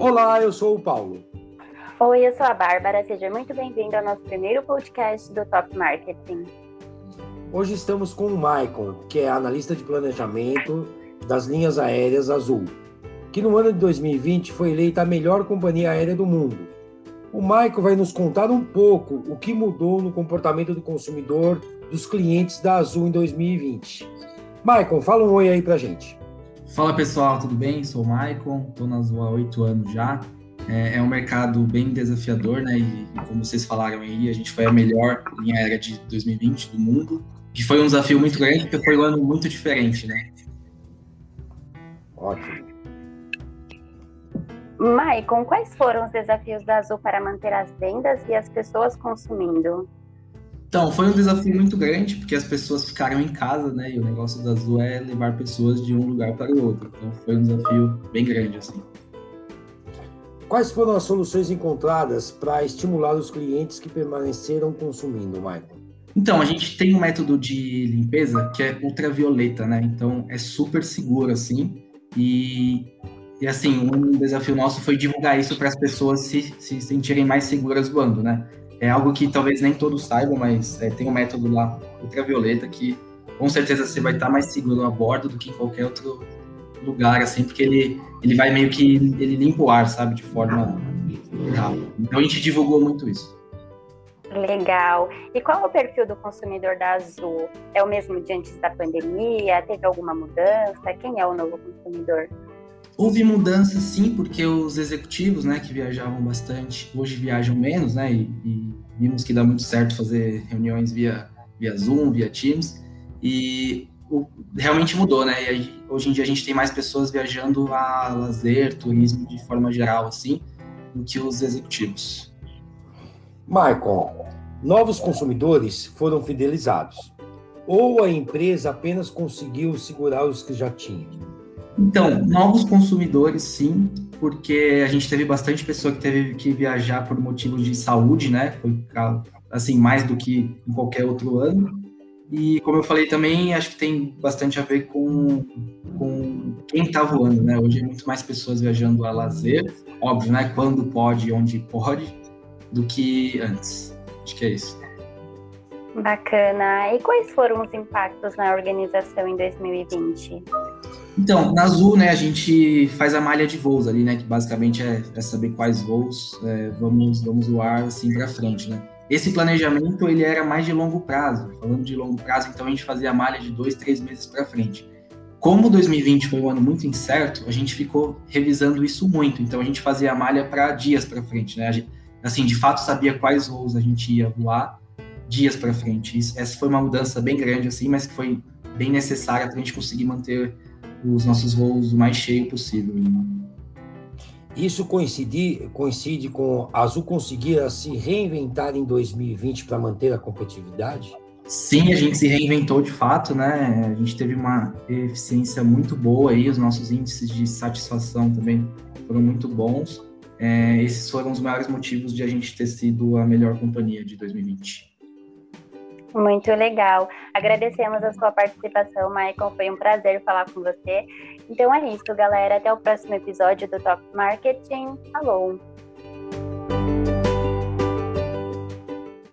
Olá, eu sou o Paulo. Oi, eu sou a Bárbara. Seja muito bem-vindo ao nosso primeiro podcast do Top Marketing. Hoje estamos com o Maicon, que é analista de planejamento das linhas aéreas Azul, que no ano de 2020 foi eleita a melhor companhia aérea do mundo. O Maicon vai nos contar um pouco o que mudou no comportamento do consumidor dos clientes da Azul em 2020. Maicon, fala um oi aí pra gente. Fala pessoal, tudo bem? Sou o Maicon, estou na Azul há oito anos já. É, é, um mercado bem desafiador, né? E como vocês falaram aí, a gente foi a melhor linha aérea de 2020 do mundo que foi um desafio muito grande, porque foi um ano muito diferente, né? Ótimo. Maicon, quais foram os desafios da Azul para manter as vendas e as pessoas consumindo? Então, foi um desafio muito grande, porque as pessoas ficaram em casa, né? E o negócio da Azul é levar pessoas de um lugar para o outro. Então, foi um desafio bem grande, assim. Quais foram as soluções encontradas para estimular os clientes que permaneceram consumindo, Maicon? Então, a gente tem um método de limpeza que é ultravioleta, né? Então, é super seguro, assim. E, e assim, um desafio nosso foi divulgar isso para as pessoas se, se sentirem mais seguras voando, né? É algo que talvez nem todos saibam, mas é, tem um método lá, ultravioleta, que com certeza você vai estar mais seguro a bordo do que em qualquer outro lugar, assim, porque ele, ele vai meio que, ele limpa o ar, sabe, de forma rápida. Então a gente divulgou muito isso. Legal. E qual é o perfil do consumidor da Azul? É o mesmo de antes da pandemia? Teve alguma mudança? Quem é o novo consumidor? Houve mudança, sim, porque os executivos, né, que viajavam bastante, hoje viajam menos, né, e, e vimos que dá muito certo fazer reuniões via, via Zoom, via Teams, e o, realmente mudou, né, e hoje em dia a gente tem mais pessoas viajando a lazer, turismo de forma geral, assim, do que os executivos. Michael, novos consumidores foram fidelizados ou a empresa apenas conseguiu segurar os que já tinham? Então, novos consumidores, sim, porque a gente teve bastante pessoa que teve que viajar por motivos de saúde, né? Foi assim mais do que em qualquer outro ano. E como eu falei também, acho que tem bastante a ver com, com quem está voando, né? Hoje é muito mais pessoas viajando a lazer, óbvio, né? Quando pode, onde pode, do que antes. Acho que é isso. Bacana. E quais foram os impactos na organização em 2020? Então, na Azul, né, a gente faz a malha de voos ali, né, que basicamente é, saber quais voos é, vamos, vamos voar assim para frente, né. Esse planejamento, ele era mais de longo prazo. Falando de longo prazo, então a gente fazia a malha de dois, três meses para frente. Como 2020 foi um ano muito incerto, a gente ficou revisando isso muito. Então a gente fazia a malha para dias para frente, né. Gente, assim, de fato sabia quais voos a gente ia voar dias para frente. Isso, essa foi uma mudança bem grande, assim, mas que foi bem necessária para a gente conseguir manter os nossos voos o mais cheio possível. Isso coincide, coincide com a Azul conseguir se reinventar em 2020 para manter a competitividade? Sim, a gente se reinventou de fato, né? A gente teve uma eficiência muito boa aí, os nossos índices de satisfação também foram muito bons. É, esses foram os maiores motivos de a gente ter sido a melhor companhia de 2020. Muito legal. Agradecemos a sua participação, Michael. Foi um prazer falar com você. Então é isso, galera. Até o próximo episódio do Top Marketing. Falou!